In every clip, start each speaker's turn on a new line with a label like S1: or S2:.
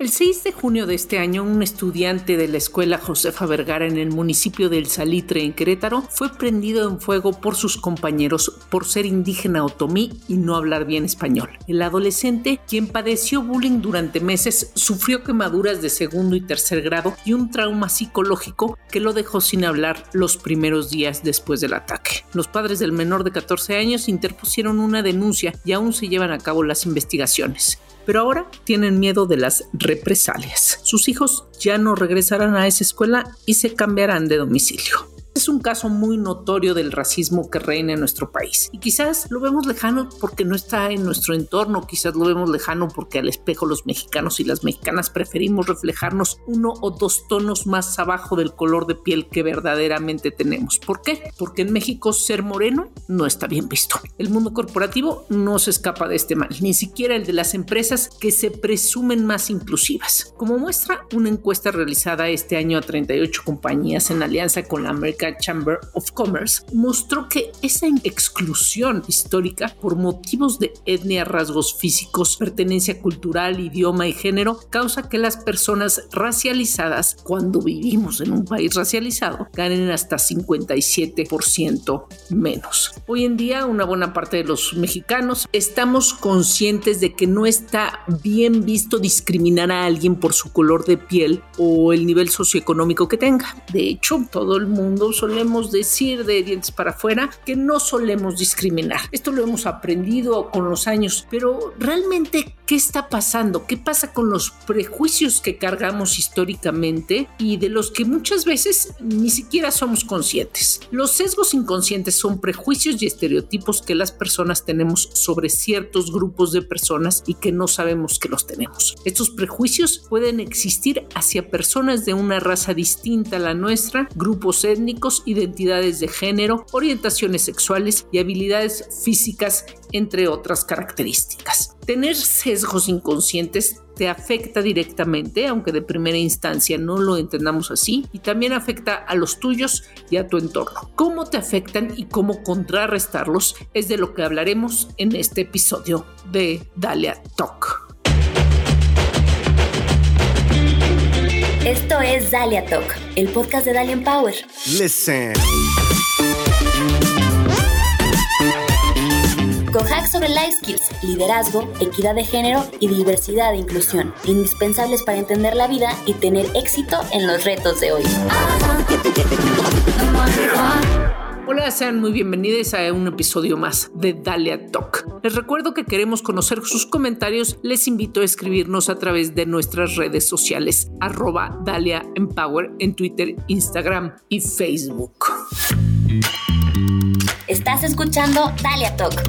S1: El 6 de junio de este año, un estudiante de la escuela Josefa Vergara en el municipio del Salitre, en Querétaro, fue prendido en fuego por sus compañeros por ser indígena otomí y no hablar bien español. El adolescente, quien padeció bullying durante meses, sufrió quemaduras de segundo y tercer grado y un trauma psicológico que lo dejó sin hablar los primeros días después del ataque. Los padres del menor de 14 años interpusieron una denuncia y aún se llevan a cabo las investigaciones pero ahora tienen miedo de las represalias. Sus hijos ya no regresarán a esa escuela y se cambiarán de domicilio es un caso muy notorio del racismo que reina en nuestro país. Y quizás lo vemos lejano porque no está en nuestro entorno, quizás lo vemos lejano porque al espejo los mexicanos y las mexicanas preferimos reflejarnos uno o dos tonos más abajo del color de piel que verdaderamente tenemos. ¿Por qué? Porque en México ser moreno no está bien visto. El mundo corporativo no se escapa de este mal, ni siquiera el de las empresas que se presumen más inclusivas. Como muestra una encuesta realizada este año a 38 compañías en alianza con la American Chamber of Commerce mostró que esa exclusión histórica por motivos de etnia, rasgos físicos, pertenencia cultural, idioma y género causa que las personas racializadas, cuando vivimos en un país racializado, ganen hasta 57% menos. Hoy en día, una buena parte de los mexicanos estamos conscientes de que no está bien visto discriminar a alguien por su color de piel o el nivel socioeconómico que tenga. De hecho, todo el mundo solemos decir de dientes para afuera que no solemos discriminar. Esto lo hemos aprendido con los años, pero realmente, ¿qué está pasando? ¿Qué pasa con los prejuicios que cargamos históricamente y de los que muchas veces ni siquiera somos conscientes? Los sesgos inconscientes son prejuicios y estereotipos que las personas tenemos sobre ciertos grupos de personas y que no sabemos que los tenemos. Estos prejuicios pueden existir hacia personas de una raza distinta a la nuestra, grupos étnicos, identidades de género, orientaciones sexuales y habilidades físicas, entre otras características. Tener sesgos inconscientes te afecta directamente, aunque de primera instancia no lo entendamos así, y también afecta a los tuyos y a tu entorno. Cómo te afectan y cómo contrarrestarlos es de lo que hablaremos en este episodio de Dalia Talk.
S2: Esto es Dalia Talk, el podcast de Dalia Empower. Listen. Con hacks sobre life skills, liderazgo, equidad de género y diversidad e inclusión, indispensables para entender la vida y tener éxito en los retos de hoy.
S1: Hola, sean muy bienvenidos a un episodio más de Dalia Talk. Les recuerdo que queremos conocer sus comentarios. Les invito a escribirnos a través de nuestras redes sociales, arroba Dalia Empower en Twitter, Instagram y Facebook.
S2: Estás escuchando Dalia Talk.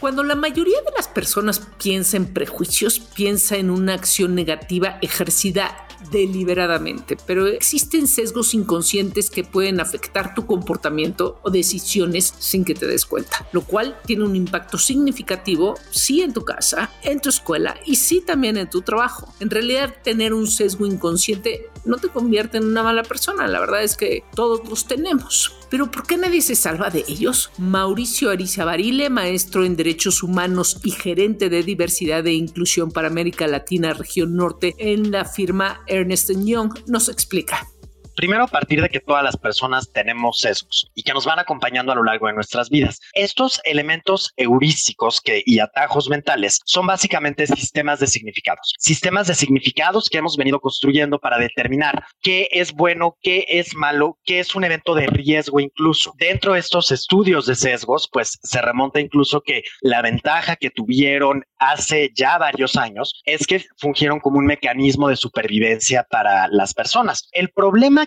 S1: Cuando la mayoría de las personas piensa en prejuicios, piensa en una acción negativa ejercida deliberadamente, pero existen sesgos inconscientes que pueden afectar tu comportamiento o decisiones sin que te des cuenta, lo cual tiene un impacto significativo, sí en tu casa, en tu escuela y sí también en tu trabajo. En realidad, tener un sesgo inconsciente no te convierte en una mala persona, la verdad es que todos los tenemos. Pero ¿por qué nadie se salva de ellos? Mauricio Ariza Barile, maestro en Derechos Humanos y gerente de Diversidad e Inclusión para América Latina, región norte, en la firma Ernest Young, nos explica.
S3: Primero, a partir de que todas las personas tenemos sesgos y que nos van acompañando a lo largo de nuestras vidas. Estos elementos heurísticos que, y atajos mentales son básicamente sistemas de significados. Sistemas de significados que hemos venido construyendo para determinar qué es bueno, qué es malo, qué es un evento de riesgo incluso. Dentro de estos estudios de sesgos, pues se remonta incluso que la ventaja que tuvieron hace ya varios años es que fungieron como un mecanismo de supervivencia para las personas. El problema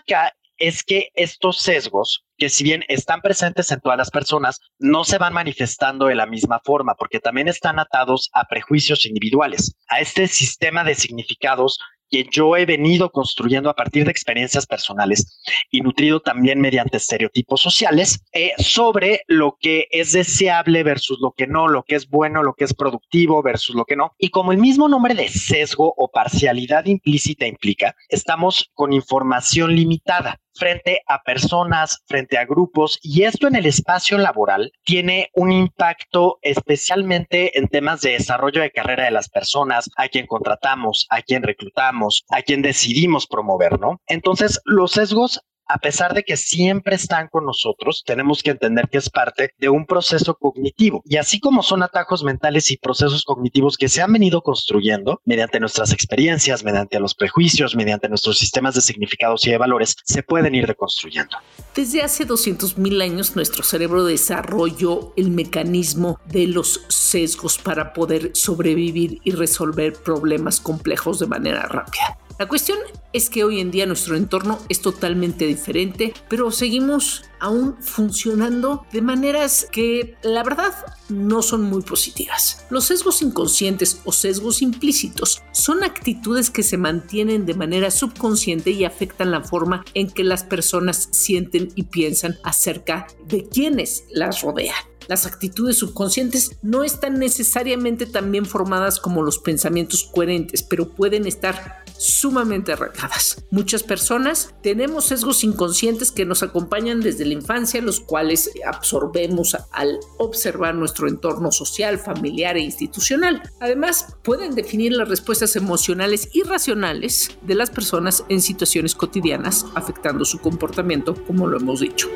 S3: es que estos sesgos, que si bien están presentes en todas las personas, no se van manifestando de la misma forma, porque también están atados a prejuicios individuales, a este sistema de significados que yo he venido construyendo a partir de experiencias personales y nutrido también mediante estereotipos sociales eh, sobre lo que es deseable versus lo que no, lo que es bueno, lo que es productivo versus lo que no. Y como el mismo nombre de sesgo o parcialidad implícita implica, estamos con información limitada frente a personas, frente a grupos, y esto en el espacio laboral tiene un impacto especialmente en temas de desarrollo de carrera de las personas, a quien contratamos, a quien reclutamos, a quien decidimos promover, ¿no? Entonces, los sesgos a pesar de que siempre están con nosotros, tenemos que entender que es parte de un proceso cognitivo. Y así como son atajos mentales y procesos cognitivos que se han venido construyendo mediante nuestras experiencias, mediante los prejuicios, mediante nuestros sistemas de significados y de valores, se pueden ir reconstruyendo.
S1: Desde hace 200 mil años, nuestro cerebro desarrolló el mecanismo de los sesgos para poder sobrevivir y resolver problemas complejos de manera rápida. La cuestión es que hoy en día nuestro entorno es totalmente diferente, pero seguimos aún funcionando de maneras que la verdad no son muy positivas. Los sesgos inconscientes o sesgos implícitos son actitudes que se mantienen de manera subconsciente y afectan la forma en que las personas sienten y piensan acerca de quienes las rodean. Las actitudes subconscientes no están necesariamente tan bien formadas como los pensamientos coherentes, pero pueden estar sumamente arraigadas. Muchas personas tenemos sesgos inconscientes que nos acompañan desde la infancia, los cuales absorbemos al observar nuestro entorno social, familiar e institucional. Además, pueden definir las respuestas emocionales y racionales de las personas en situaciones cotidianas, afectando su comportamiento, como lo hemos dicho.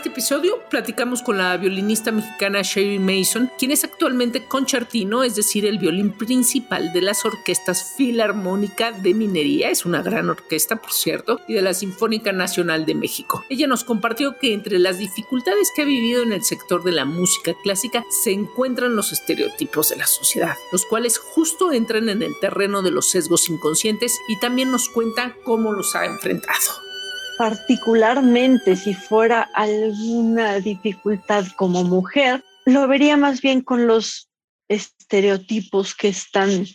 S1: Este episodio platicamos con la violinista mexicana Sherry Mason, quien es actualmente concertino, es decir, el violín principal de las orquestas Filarmónica de Minería, es una gran orquesta, por cierto, y de la Sinfónica Nacional de México. Ella nos compartió que entre las dificultades que ha vivido en el sector de la música clásica se encuentran los estereotipos de la sociedad, los cuales justo entran en el terreno de los sesgos inconscientes y también nos cuenta cómo los ha enfrentado
S4: particularmente si fuera alguna dificultad como mujer, lo vería más bien con los estereotipos que están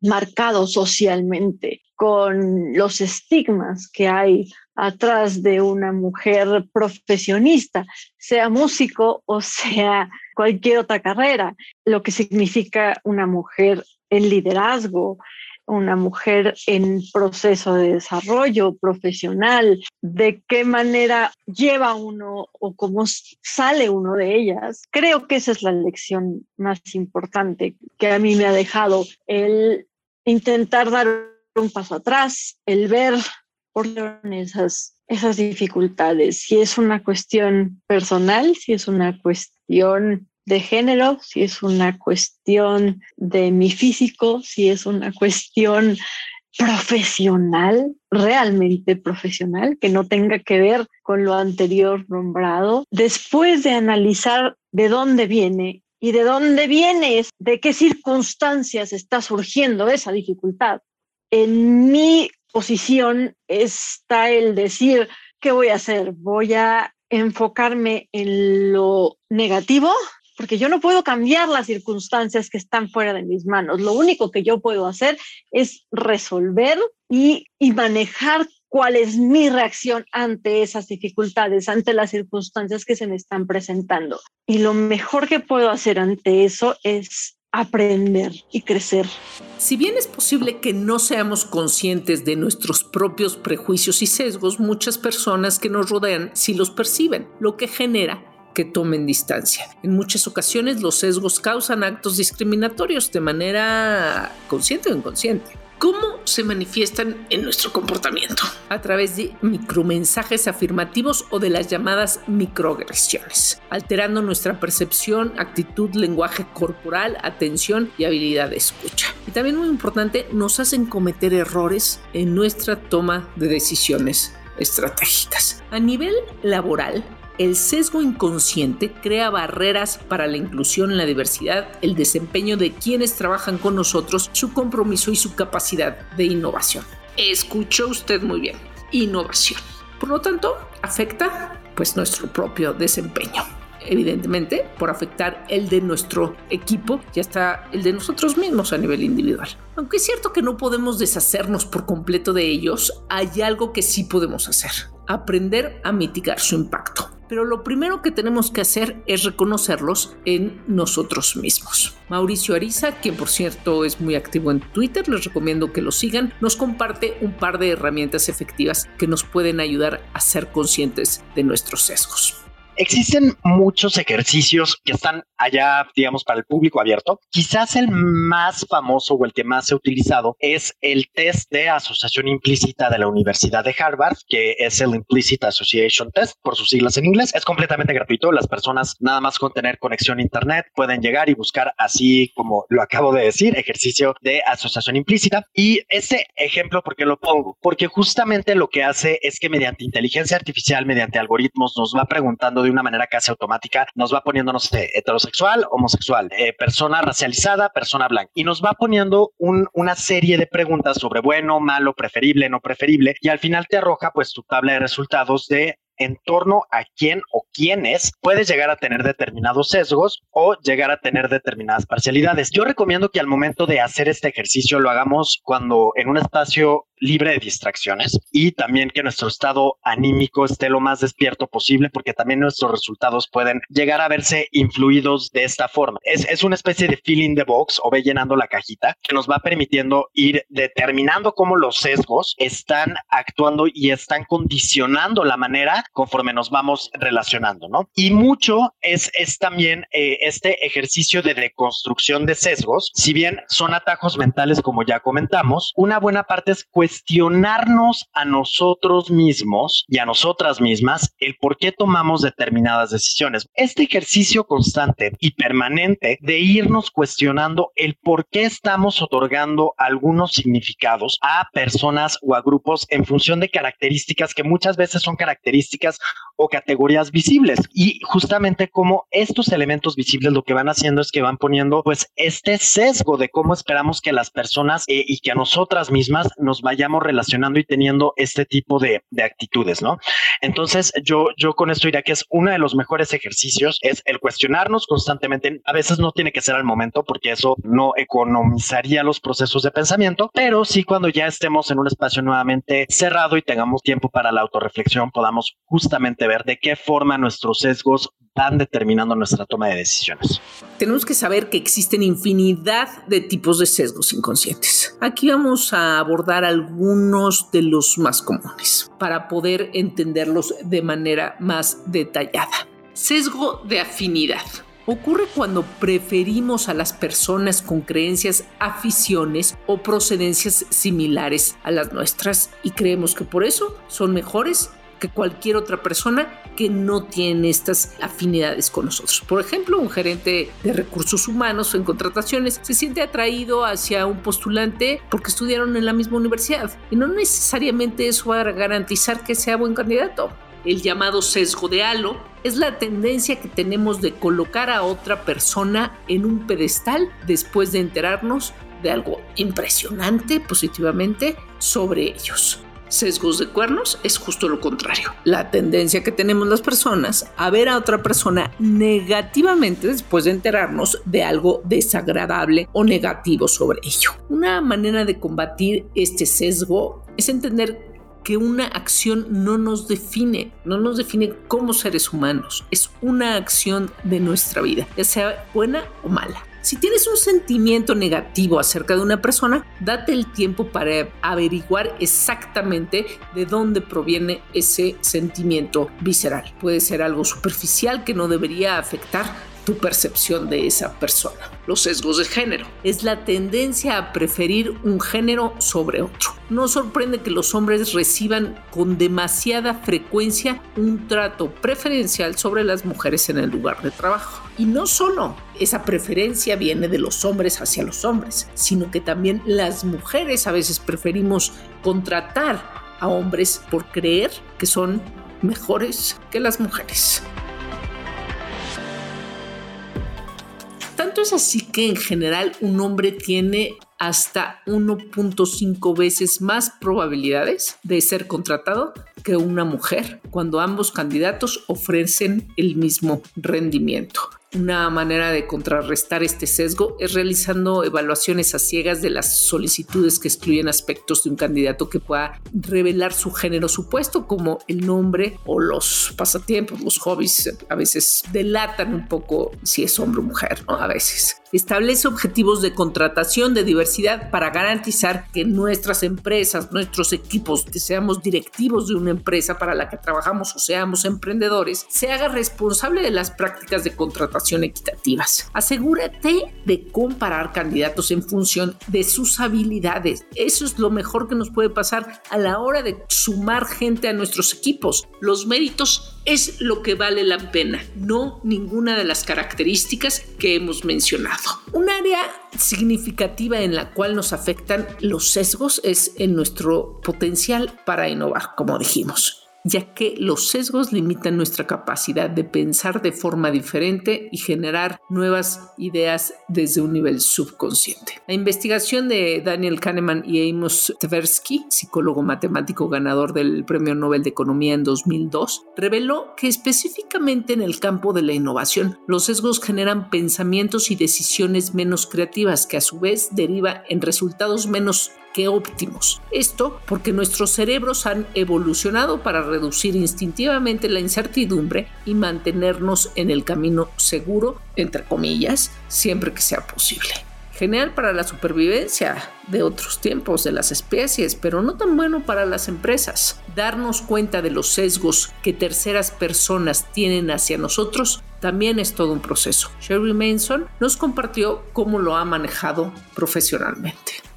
S4: marcados socialmente, con los estigmas que hay atrás de una mujer profesionista, sea músico o sea cualquier otra carrera, lo que significa una mujer en liderazgo, una mujer en proceso de desarrollo profesional, de qué manera lleva uno o cómo sale uno de ellas. Creo que esa es la lección más importante que a mí me ha dejado el intentar dar un paso atrás, el ver por esas, esas dificultades, si es una cuestión personal, si es una cuestión de género, si es una cuestión de mi físico, si es una cuestión profesional, realmente profesional, que no tenga que ver con lo anterior nombrado, después de analizar de dónde viene y de dónde viene, de qué circunstancias está surgiendo esa dificultad. En mi posición está el decir, ¿qué voy a hacer? Voy a enfocarme en lo negativo porque yo no puedo cambiar las circunstancias que están fuera de mis manos. Lo único que yo puedo hacer es resolver y, manejar cuál es mi reacción ante esas dificultades, ante las circunstancias que se me están presentando. Y lo mejor que puedo hacer ante eso es aprender y crecer.
S1: Si bien es posible que no seamos conscientes de nuestros propios prejuicios y sesgos, muchas personas que nos rodean sí los perciben, lo que genera que tomen distancia. En muchas ocasiones los sesgos causan actos discriminatorios de manera consciente o inconsciente. ¿Cómo se manifiestan en nuestro comportamiento? A través de micromensajes afirmativos o de las llamadas microagresiones, alterando nuestra percepción, actitud, lenguaje corporal, atención y habilidad de escucha. Y también muy importante, nos hacen cometer errores en nuestra toma de decisiones estratégicas. A nivel laboral, el sesgo inconsciente crea barreras para la inclusión la diversidad, el desempeño de quienes trabajan con nosotros, su compromiso y su capacidad de innovación. Escuchó usted muy bien, innovación. Por lo tanto, afecta pues nuestro propio desempeño. Evidentemente, por afectar el de nuestro equipo, ya está el de nosotros mismos a nivel individual. Aunque es cierto que no podemos deshacernos por completo de ellos, hay algo que sí podemos hacer, aprender a mitigar su impacto pero lo primero que tenemos que hacer es reconocerlos en nosotros mismos. Mauricio Ariza, quien por cierto es muy activo en Twitter, les recomiendo que lo sigan, nos comparte un par de herramientas efectivas que nos pueden ayudar a ser conscientes de nuestros sesgos.
S3: Existen muchos ejercicios que están allá, digamos, para el público abierto. Quizás el más famoso o el que más se ha utilizado es el test de asociación implícita de la Universidad de Harvard, que es el Implicit Association Test, por sus siglas en inglés. Es completamente gratuito. Las personas, nada más con tener conexión a Internet, pueden llegar y buscar, así como lo acabo de decir, ejercicio de asociación implícita. Y ese ejemplo, ¿por qué lo pongo? Porque justamente lo que hace es que mediante inteligencia artificial, mediante algoritmos, nos va preguntando de una manera casi automática, nos va poniendo, no sé, heterosexual, homosexual, eh, persona racializada, persona blanca, y nos va poniendo una serie de preguntas sobre bueno, malo, preferible, no preferible, y al final te arroja pues tu tabla de resultados de en torno a quién o quiénes puedes llegar a tener determinados sesgos o llegar a tener determinadas parcialidades. Yo recomiendo que al momento de hacer este ejercicio lo hagamos cuando en un espacio libre de distracciones y también que nuestro estado anímico esté lo más despierto posible porque también nuestros resultados pueden llegar a verse influidos de esta forma. Es, es una especie de feeling the box o ve llenando la cajita que nos va permitiendo ir determinando cómo los sesgos están actuando y están condicionando la manera conforme nos vamos relacionando, ¿no? Y mucho es, es también eh, este ejercicio de reconstrucción de sesgos, si bien son atajos mentales como ya comentamos, una buena parte es cuestión cuestionarnos a nosotros mismos y a nosotras mismas el por qué tomamos determinadas decisiones. Este ejercicio constante y permanente de irnos cuestionando el por qué estamos otorgando algunos significados a personas o a grupos en función de características que muchas veces son características o categorías visibles. Y justamente como estos elementos visibles lo que van haciendo es que van poniendo pues este sesgo de cómo esperamos que las personas eh, y que a nosotras mismas nos vayan relacionando y teniendo este tipo de, actitudes, ¿no? Entonces, yo, yo con esto diría que es uno de los mejores ejercicios, es el cuestionarnos constantemente. A veces no tiene que ser al momento porque eso no economizaría los procesos de pensamiento, pero sí cuando ya estemos en un espacio nuevamente cerrado y tengamos tiempo para la autorreflexión, podamos justamente de qué forma nuestros sesgos van determinando nuestra toma de decisiones.
S1: Tenemos que saber que existen infinidad de tipos de sesgos inconscientes. Aquí vamos a abordar algunos de los más comunes para poder entenderlos de manera más detallada. Sesgo de afinidad. Ocurre cuando preferimos a las personas con creencias, aficiones o procedencias similares a las nuestras y creemos que por eso son mejores que cualquier otra persona que no tiene estas afinidades con nosotros. Por ejemplo, un gerente de recursos humanos en contrataciones se siente atraído hacia un postulante porque estudiaron en la misma universidad y no necesariamente eso va a garantizar que sea buen candidato. El llamado sesgo de halo es la tendencia que tenemos de colocar a otra persona en un pedestal después de enterarnos de algo impresionante positivamente sobre ellos sesgos de cuernos es justo lo contrario. La tendencia que tenemos las personas a ver a otra persona negativamente después de enterarnos de algo desagradable o negativo sobre ello. Una manera de combatir este sesgo es entender que una acción no nos define, no nos define como seres humanos, es una acción de nuestra vida, ya sea buena o mala. Si tienes un sentimiento negativo acerca de una persona, date el tiempo para averiguar exactamente de dónde proviene ese sentimiento visceral. Puede ser algo superficial que no debería afectar tu percepción de esa persona. Los sesgos de género es la tendencia a preferir un género sobre otro. No sorprende que los hombres reciban con demasiada frecuencia un trato preferencial sobre las mujeres en el lugar de trabajo. Y no solo esa preferencia viene de los hombres hacia los hombres, sino que también las mujeres a veces preferimos contratar a hombres por creer que son mejores que las mujeres. Tanto es así que en general un hombre tiene hasta 1.5 veces más probabilidades de ser contratado que una mujer cuando ambos candidatos ofrecen el mismo rendimiento. Una manera de contrarrestar este sesgo es realizando evaluaciones a ciegas de las solicitudes que excluyen aspectos de un candidato que pueda revelar su género supuesto, como el nombre o los pasatiempos, los hobbies. A veces delatan un poco si es hombre o mujer, ¿no? A veces. Establece objetivos de contratación de diversidad para garantizar que nuestras empresas, nuestros equipos, seamos directivos de una empresa para la que trabajamos o seamos emprendedores, se haga responsable de las prácticas de contratación equitativas. Asegúrate de comparar candidatos en función de sus habilidades. Eso es lo mejor que nos puede pasar a la hora de sumar gente a nuestros equipos. Los méritos es lo que vale la pena, no ninguna de las características que hemos mencionado. Un área significativa en la cual nos afectan los sesgos es en nuestro potencial para innovar, como dijimos ya que los sesgos limitan nuestra capacidad de pensar de forma diferente y generar nuevas ideas desde un nivel subconsciente. La investigación de Daniel Kahneman y Amos Tversky, psicólogo matemático ganador del Premio Nobel de Economía en 2002, reveló que específicamente en el campo de la innovación, los sesgos generan pensamientos y decisiones menos creativas que a su vez deriva en resultados menos que óptimos. Esto porque nuestros cerebros han evolucionado para reducir instintivamente la incertidumbre y mantenernos en el camino seguro, entre comillas, siempre que sea posible. Genial para la supervivencia de otros tiempos de las especies, pero no tan bueno para las empresas. Darnos cuenta de los sesgos que terceras personas tienen hacia nosotros también es todo un proceso. Sherry Manson nos compartió cómo lo ha manejado profesionalmente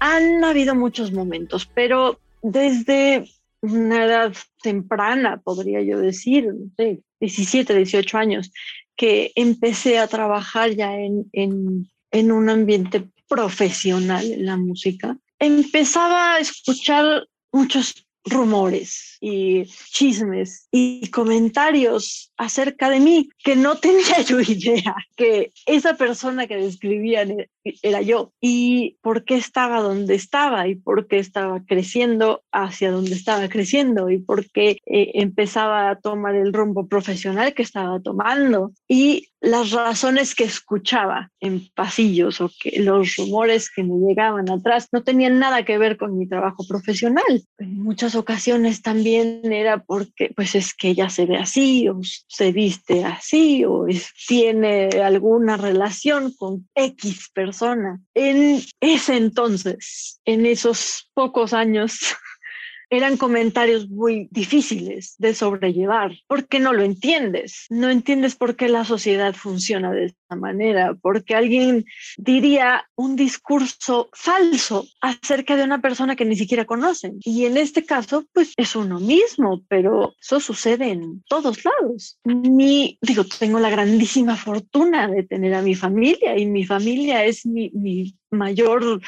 S4: han habido muchos momentos, pero desde una edad temprana, podría yo decir, de 17, 18 años, que empecé a trabajar ya en, en, en un ambiente profesional en la música, empezaba a escuchar muchos rumores y chismes y comentarios acerca de mí que no tenía yo idea que esa persona que describían era yo. Y por qué estaba donde estaba y por qué estaba creciendo hacia donde estaba creciendo y por qué eh, empezaba a tomar el rumbo profesional que estaba tomando y las razones que escuchaba en pasillos o que los rumores que me llegaban atrás no tenían nada que ver con mi trabajo profesional. En muchas ocasiones también era porque pues es que ella se ve así o se viste así o tiene alguna relación con X persona. En ese entonces, en esos pocos años, eran comentarios muy difíciles de sobrellevar, porque no lo entiendes, no entiendes por qué la sociedad funciona de esta manera, porque alguien diría un discurso falso acerca de una persona que ni siquiera conocen. Y en este caso, pues es uno mismo, pero eso sucede en todos lados. Mi, digo, tengo la grandísima fortuna de tener a mi familia y mi familia es mi, mi mayor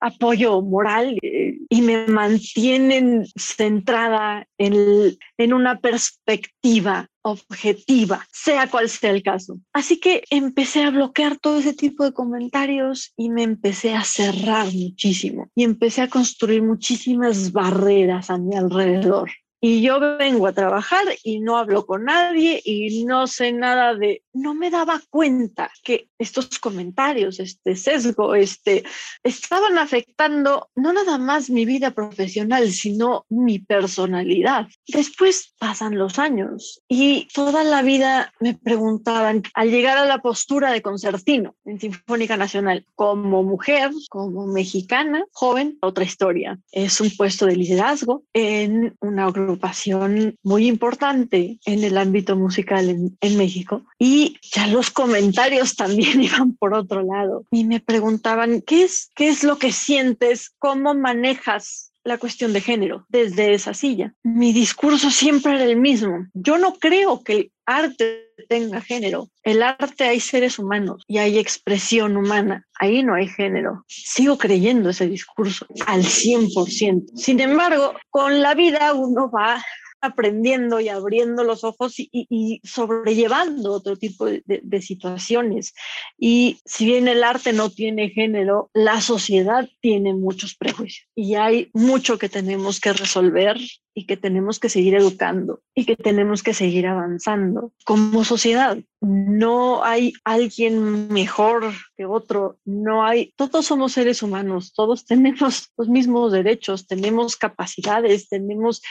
S4: apoyo moral eh, y me mantienen centrada en, en una perspectiva objetiva, sea cual sea el caso. Así que empecé a bloquear todo ese tipo de comentarios y me empecé a cerrar muchísimo y empecé a construir muchísimas barreras a mi alrededor y yo vengo a trabajar y no hablo con nadie y no sé nada de, no me daba cuenta que estos comentarios, este sesgo, este, estaban afectando no nada más mi vida profesional, sino mi personalidad. Después pasan los años y toda la vida me preguntaban, al llegar a la postura de concertino en Sinfónica Nacional, como mujer, como mexicana, joven, otra historia. Es un puesto de liderazgo en una agrupación muy importante en el ámbito musical en, en México y ya los comentarios también iban por otro lado y me preguntaban, ¿qué es, qué es lo que sientes? ¿Cómo manejas la cuestión de género desde esa silla. Mi discurso siempre era el mismo. Yo no creo que el arte tenga género. El arte hay seres humanos y hay expresión humana. Ahí no hay género. Sigo creyendo ese discurso al 100%. Sin embargo, con la vida uno va aprendiendo y abriendo los ojos y, sobrellevando otro tipo de, de, situaciones. Y si bien el arte no tiene género, la sociedad tiene muchos prejuicios y hay mucho que tenemos que resolver y que tenemos que seguir educando y que tenemos que seguir avanzando como sociedad. No hay alguien mejor que otro, no hay, todos somos seres humanos, todos tenemos los mismos derechos, tenemos capacidades, tenemos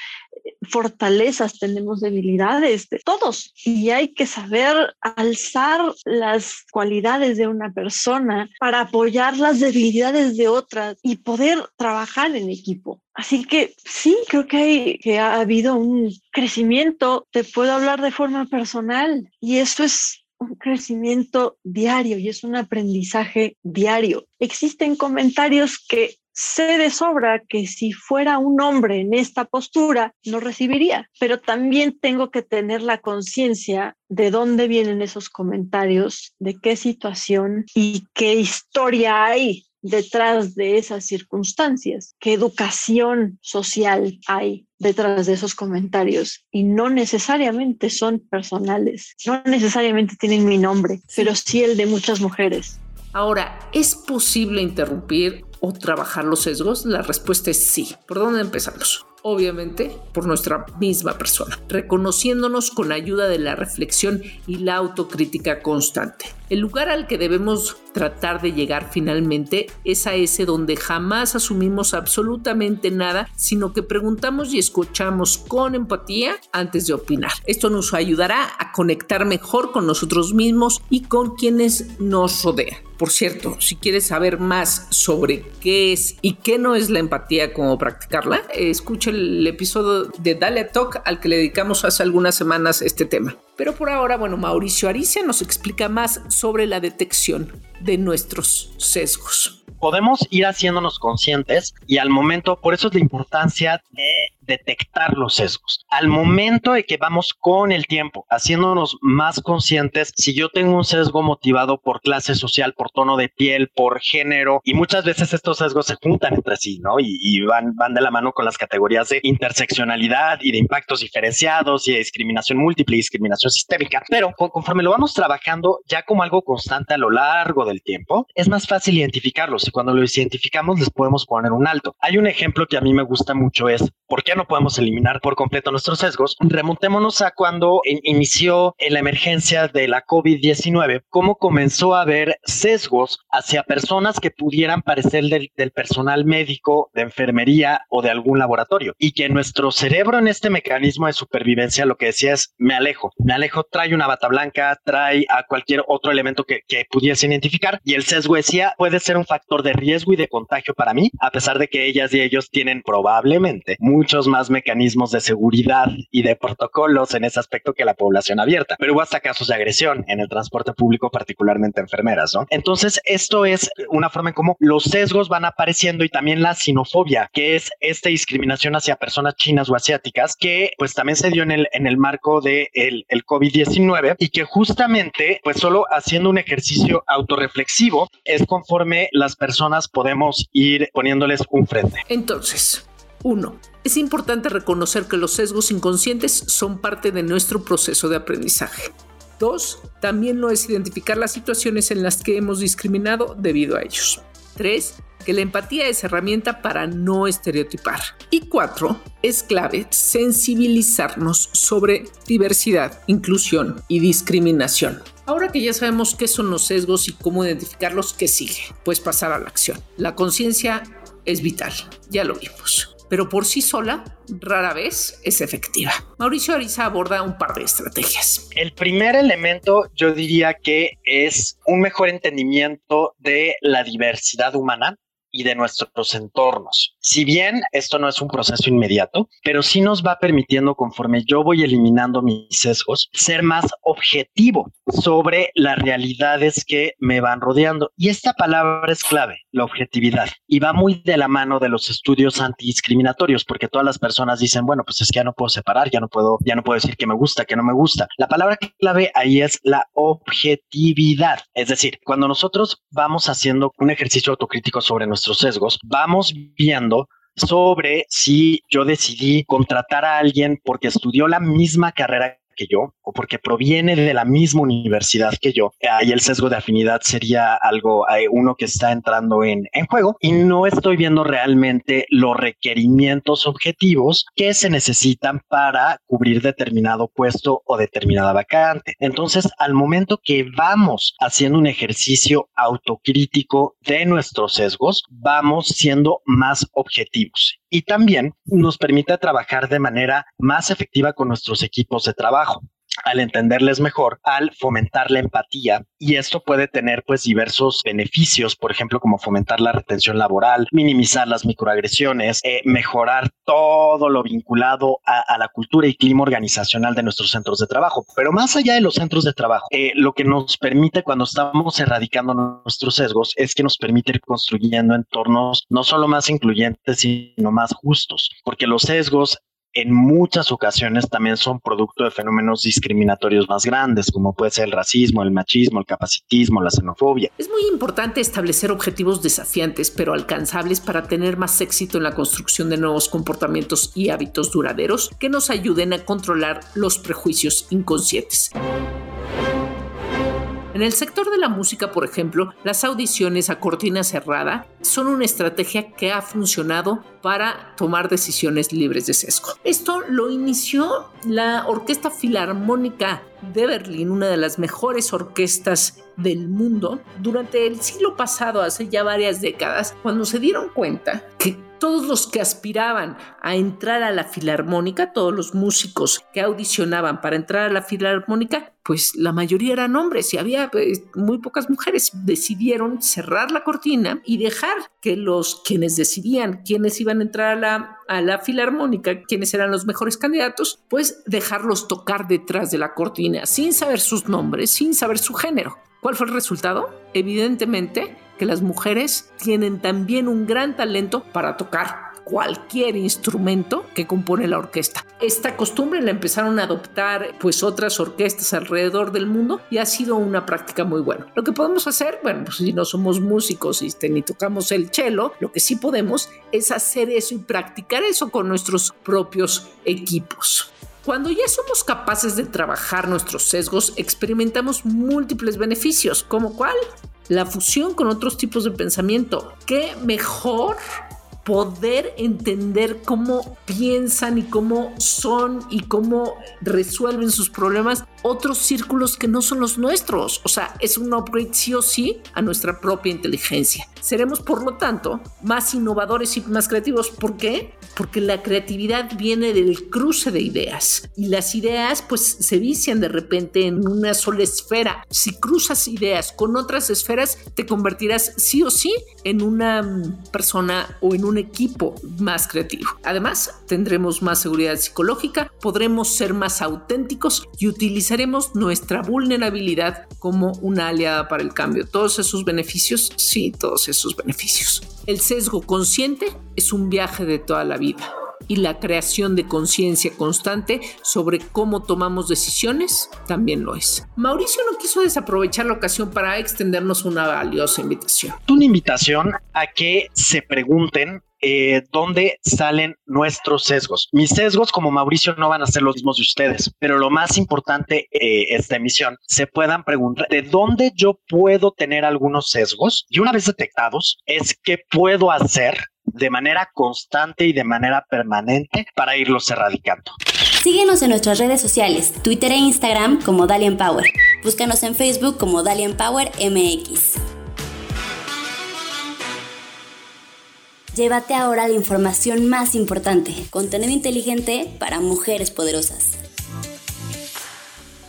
S4: eh, fortalezas, tenemos debilidades, todos. Y hay que saber alzar las cualidades de una persona para apoyar las debilidades de otras y poder trabajar en equipo. Así que sí, creo que, hay, que ha habido un crecimiento, te puedo hablar de forma personal y eso es un crecimiento diario y es un aprendizaje diario. Existen comentarios que sé de sobra que si fuera un hombre en esta postura, no recibiría, pero también tengo que tener la conciencia de dónde vienen esos comentarios, de qué situación y qué historia hay detrás de esas circunstancias, qué educación social hay detrás de esos comentarios y no necesariamente son personales, no necesariamente tienen mi nombre, pero sí el de muchas mujeres.
S1: Ahora, ¿es posible interrumpir o trabajar los sesgos? La respuesta es sí. ¿Por dónde empezamos? Obviamente por nuestra misma persona, reconociéndonos con ayuda de la reflexión y la autocrítica constante. El lugar al que debemos tratar de llegar finalmente es a ese donde jamás asumimos absolutamente nada, sino que preguntamos y escuchamos con empatía antes de opinar. Esto nos ayudará a conectar mejor con nosotros mismos y con quienes nos rodean. Por cierto, si quieres saber más sobre qué es y qué no es la empatía, cómo practicarla, escucha el episodio de Dale Talk al que le dedicamos hace algunas semanas este tema. Pero por ahora, bueno, Mauricio Aricia nos explica más sobre la detección de nuestros sesgos.
S3: Podemos ir haciéndonos conscientes y al momento, por eso es la importancia de detectar los sesgos. Al momento de que vamos con el tiempo, haciéndonos más conscientes, si yo tengo un sesgo motivado por clase social, por tono de piel, por género, y muchas veces estos sesgos se juntan entre sí, ¿no? Y, van, van de la mano con las categorías de interseccionalidad y de impactos diferenciados y de discriminación múltiple y discriminación sistémica. Pero conforme lo vamos trabajando ya como algo constante a lo largo del tiempo, es más fácil identificarlos y cuando los identificamos les podemos poner un alto. Hay un ejemplo que a mí me gusta mucho es, ¿por qué no podemos eliminar por completo nuestros sesgos, remontémonos a cuando inició en la emergencia de la COVID-19, cómo comenzó a haber sesgos hacia personas que pudieran parecer del, del personal médico, de enfermería o de algún laboratorio. Y que nuestro cerebro en este mecanismo de supervivencia lo que decía es, me alejo, me alejo, trae una bata blanca, trae a cualquier otro elemento que, que pudiese identificar. Y el sesgo decía, puede ser un factor de riesgo y de contagio para mí, a pesar de que ellas y ellos tienen probablemente muchos más mecanismos de seguridad y de protocolos en ese aspecto que la población abierta. Pero hubo hasta casos de agresión en el transporte público, particularmente enfermeras, ¿no? Entonces, esto es una forma en cómo los sesgos van apareciendo y también la sinofobia, que es esta discriminación hacia personas chinas o asiáticas, que pues también se dio en el, en el marco del de el COVID-19 y que justamente pues solo haciendo un ejercicio autorreflexivo es conforme las personas podemos ir poniéndoles un frente.
S1: Entonces, uno, es importante reconocer que los sesgos inconscientes son parte de nuestro proceso de aprendizaje. Dos, también no es identificar las situaciones en las que hemos discriminado debido a ellos. Tres, que la empatía es herramienta para no estereotipar. Y cuatro, es clave sensibilizarnos sobre diversidad, inclusión y discriminación. Ahora que ya sabemos qué son los sesgos y cómo identificarlos, ¿qué sigue? Pues pasar a la acción. La conciencia es vital, ya lo vimos pero por sí sola rara vez es efectiva. Mauricio Ariza aborda un par de estrategias.
S3: El primer elemento yo diría que es un mejor entendimiento de la diversidad humana y de nuestros entornos. Si bien esto no es un proceso inmediato, pero sí nos va permitiendo, conforme yo voy eliminando mis sesgos, ser más objetivo sobre las realidades que me van rodeando. Y esta palabra es clave, la objetividad, y va muy de la mano de los estudios antidiscriminatorios, porque todas las personas dicen, bueno, pues es que ya no puedo separar, ya no puedo, ya no puedo decir que me gusta, que no me gusta. La palabra clave ahí es la objetividad. Es decir, cuando nosotros vamos haciendo un ejercicio autocrítico sobre nuestros sesgos, vamos viendo sobre si yo decidí contratar a alguien porque estudió la misma carrera que yo o porque proviene de la misma universidad que yo, ahí el sesgo de afinidad sería algo, uno que está entrando en, en juego y no estoy viendo realmente los requerimientos objetivos que se necesitan para cubrir determinado puesto o determinada vacante. Entonces, al momento que vamos haciendo un ejercicio autocrítico de nuestros sesgos, vamos siendo más objetivos y también nos permite trabajar de manera más efectiva con nuestros equipos de trabajo al entenderles mejor, al fomentar la empatía y esto puede tener pues diversos beneficios, por ejemplo, como fomentar la retención laboral, minimizar las microagresiones, eh, mejorar todo lo vinculado a, la cultura y clima organizacional de nuestros centros de trabajo. Pero más allá de los centros de trabajo, eh, lo que nos permite cuando estamos erradicando nuestros sesgos es que nos permite ir construyendo entornos no solo más incluyentes, sino más justos, porque los sesgos en muchas ocasiones también son producto de fenómenos discriminatorios más grandes, como puede ser el racismo, el machismo, el capacitismo, la xenofobia.
S1: Es muy importante establecer objetivos desafiantes pero alcanzables para tener más éxito en la construcción de nuevos comportamientos y hábitos duraderos que nos ayuden a controlar los prejuicios inconscientes. En el sector de la música, por ejemplo, las audiciones a cortina cerrada son una estrategia que ha funcionado para tomar decisiones libres de sesgo. Esto lo inició la Orquesta Filarmónica de Berlín, una de las mejores orquestas del mundo, durante el siglo pasado, hace ya varias décadas, cuando se dieron cuenta que todos los que aspiraban a entrar a la filarmónica, todos los músicos que audicionaban para entrar a la filarmónica, pues la mayoría eran hombres y había pues, muy pocas mujeres. Decidieron cerrar la cortina y dejar que los quienes decidían quiénes iban a entrar a la, a la filarmónica, quiénes eran los mejores candidatos, pues dejarlos tocar detrás de la cortina sin saber sus nombres, sin saber su género. ¿Cuál fue el resultado? Evidentemente que las mujeres tienen también un gran talento para tocar cualquier instrumento que compone la orquesta. Esta costumbre la empezaron a adoptar pues otras orquestas alrededor del mundo y ha sido una práctica muy buena. Lo que podemos hacer, bueno, pues si no somos músicos y este, ni tocamos el cello, lo que sí podemos es hacer eso y practicar eso con nuestros propios equipos. Cuando ya somos capaces de trabajar nuestros sesgos, experimentamos múltiples beneficios, como cuál? La fusión con otros tipos de pensamiento. ¿Qué mejor poder entender cómo piensan y cómo son y cómo resuelven sus problemas otros círculos que no son los nuestros. O sea, es un upgrade sí o sí a nuestra propia inteligencia. Seremos, por lo tanto, más innovadores y más creativos. ¿Por qué? Porque la creatividad viene del cruce de ideas y las ideas pues se vician de repente en una sola esfera. Si cruzas ideas con otras esferas, te convertirás sí o sí en una persona o en un equipo más creativo. Además, tendremos más seguridad psicológica, podremos ser más auténticos y utilizaremos nuestra vulnerabilidad como una aliada para el cambio. Todos esos beneficios, sí, todos esos beneficios. El sesgo consciente es un viaje de toda la vida y la creación de conciencia constante sobre cómo tomamos decisiones también lo es. Mauricio no quiso desaprovechar la ocasión para extendernos una valiosa invitación.
S3: Una invitación a que se pregunten eh, dónde salen nuestros sesgos. Mis sesgos, como Mauricio, no van a ser los mismos de ustedes, pero lo más importante eh, esta emisión, se puedan preguntar de dónde yo puedo tener algunos sesgos y una vez detectados, es qué puedo hacer de manera constante y de manera permanente para irlos erradicando.
S2: Síguenos en nuestras redes sociales, Twitter e Instagram como Dalian Power. Búscanos en Facebook como Dalian Power MX. Llévate ahora la información más importante, contenido inteligente para mujeres poderosas.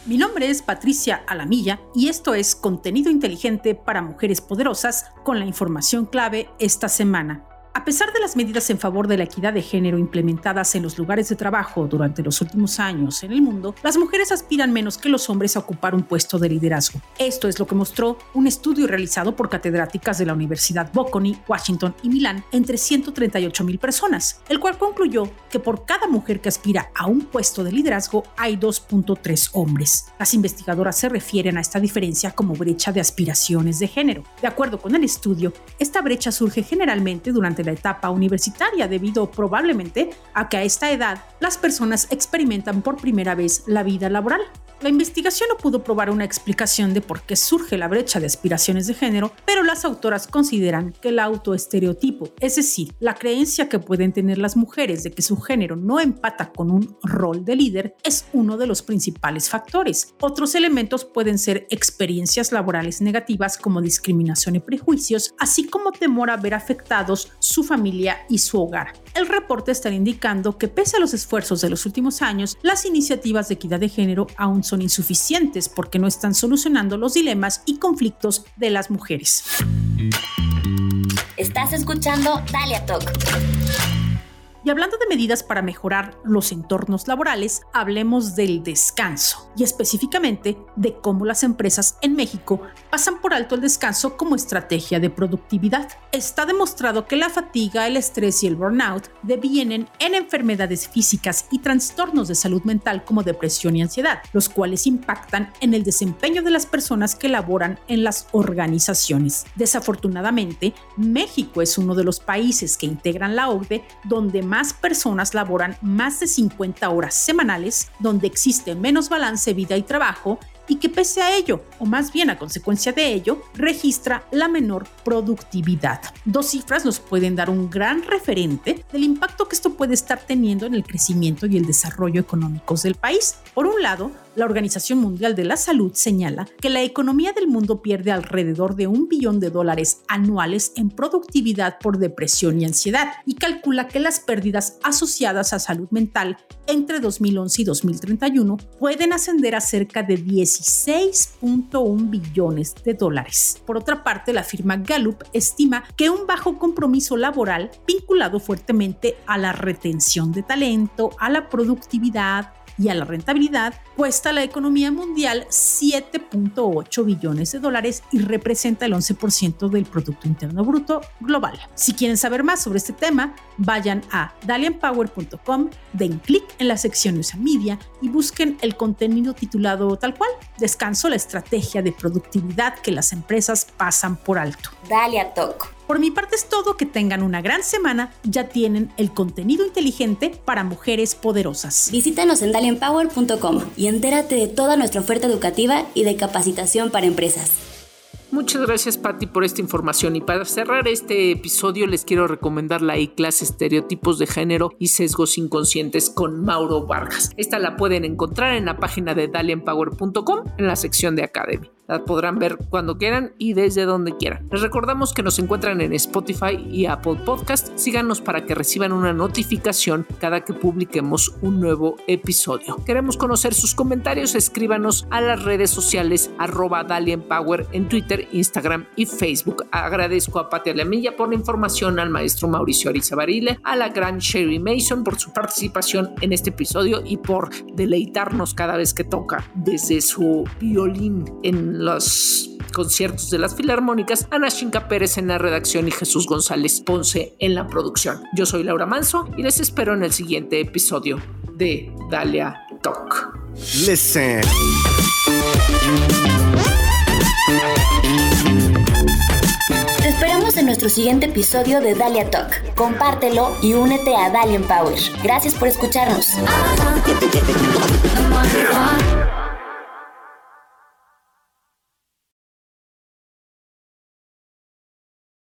S5: Mi nombre es Patricia Alamilla y esto es Contenido Inteligente para Mujeres Poderosas con la información clave esta semana. A pesar de las medidas en favor de la equidad de género implementadas en los lugares de trabajo durante los últimos años en el mundo, las mujeres aspiran menos que los hombres a ocupar un puesto de liderazgo. Esto es lo que mostró un estudio realizado por catedráticas de la Universidad Bocconi, Washington y Milán entre 138 mil personas, el cual concluyó que por cada mujer que aspira a un puesto de liderazgo hay 2.3 hombres. Las investigadoras se refieren a esta diferencia como brecha de aspiraciones de género. De acuerdo con el estudio, esta brecha surge generalmente durante la etapa universitaria debido probablemente a que a esta edad las personas experimentan por primera vez la vida laboral. La investigación no pudo probar una explicación de por qué surge la brecha de aspiraciones de género, pero las autoras consideran que el autoestereotipo, es decir, la creencia que pueden tener las mujeres de que su género no empata con un rol de líder, es uno de los principales factores. Otros elementos pueden ser experiencias laborales negativas como discriminación y prejuicios, así como temor a ver afectados su familia y su hogar. El reporte está indicando que pese a los esfuerzos de los últimos años, las iniciativas de equidad de género aún son insuficientes porque no están solucionando los dilemas y conflictos de las mujeres.
S2: Estás escuchando Dalia Talk.
S5: Y hablando de medidas para mejorar los entornos laborales, hablemos del descanso y específicamente de cómo las empresas en México pasan por alto el descanso como estrategia de productividad. Está demostrado que la fatiga, el estrés y el burnout devienen en enfermedades físicas y trastornos de salud mental como depresión y ansiedad, los cuales impactan en el desempeño de las personas que laboran en las organizaciones. Desafortunadamente, México es uno de los países que integran la OCDE donde más personas laboran más de 50 horas semanales, donde existe menos balance vida y trabajo y que pese a ello, o más bien a consecuencia de ello, registra la menor productividad. Dos cifras nos pueden dar un gran referente del impacto que esto puede estar teniendo en el crecimiento y el desarrollo económicos del país. Por un lado, la Organización Mundial de la Salud señala que la economía del mundo pierde alrededor de un billón de dólares anuales en productividad por depresión y ansiedad y calcula que las pérdidas asociadas a salud mental entre 2011 y 2031 pueden ascender a cerca de 16.1 billones de dólares. Por otra parte, la firma Gallup estima que un bajo compromiso laboral vinculado fuertemente a la retención de talento, a la productividad, y a la rentabilidad, cuesta a la economía mundial 7.8 billones de dólares y representa el 11% del Producto Interno Bruto global. Si quieren saber más sobre este tema, vayan a dalianpower.com, den clic en la sección News Media y busquen el contenido titulado tal cual, Descanso, la estrategia de productividad que las empresas pasan por alto.
S2: Dalia Talk.
S5: Por mi parte es todo, que tengan una gran semana, ya tienen el contenido inteligente para mujeres poderosas.
S2: Visítanos en dalianpower.com y entérate de toda nuestra oferta educativa y de capacitación para empresas.
S1: Muchas gracias Patti por esta información y para cerrar este episodio les quiero recomendar la e-clase Estereotipos de Género y Sesgos Inconscientes con Mauro Vargas. Esta la pueden encontrar en la página de dalienpower.com en la sección de Academy. La podrán ver cuando quieran y desde donde quieran. Les recordamos que nos encuentran en Spotify y Apple Podcast. Síganos para que reciban una notificación cada que publiquemos un nuevo episodio. Queremos conocer sus comentarios. Escríbanos a las redes sociales arroba Power en Twitter, Instagram y Facebook. Agradezco a Pati Alamilla por la información, al maestro Mauricio Arizabarile, a la gran Sherry Mason por su participación en este episodio y por deleitarnos cada vez que toca desde su violín en los conciertos de las filarmónicas, Ana Shinka Pérez en la redacción y Jesús González Ponce en la producción. Yo soy Laura Manso y les espero en el siguiente episodio de Dalia Talk. Listen.
S2: Te esperamos en nuestro siguiente episodio de Dalia Talk. Compártelo y únete a Dalia Power. Gracias por escucharnos.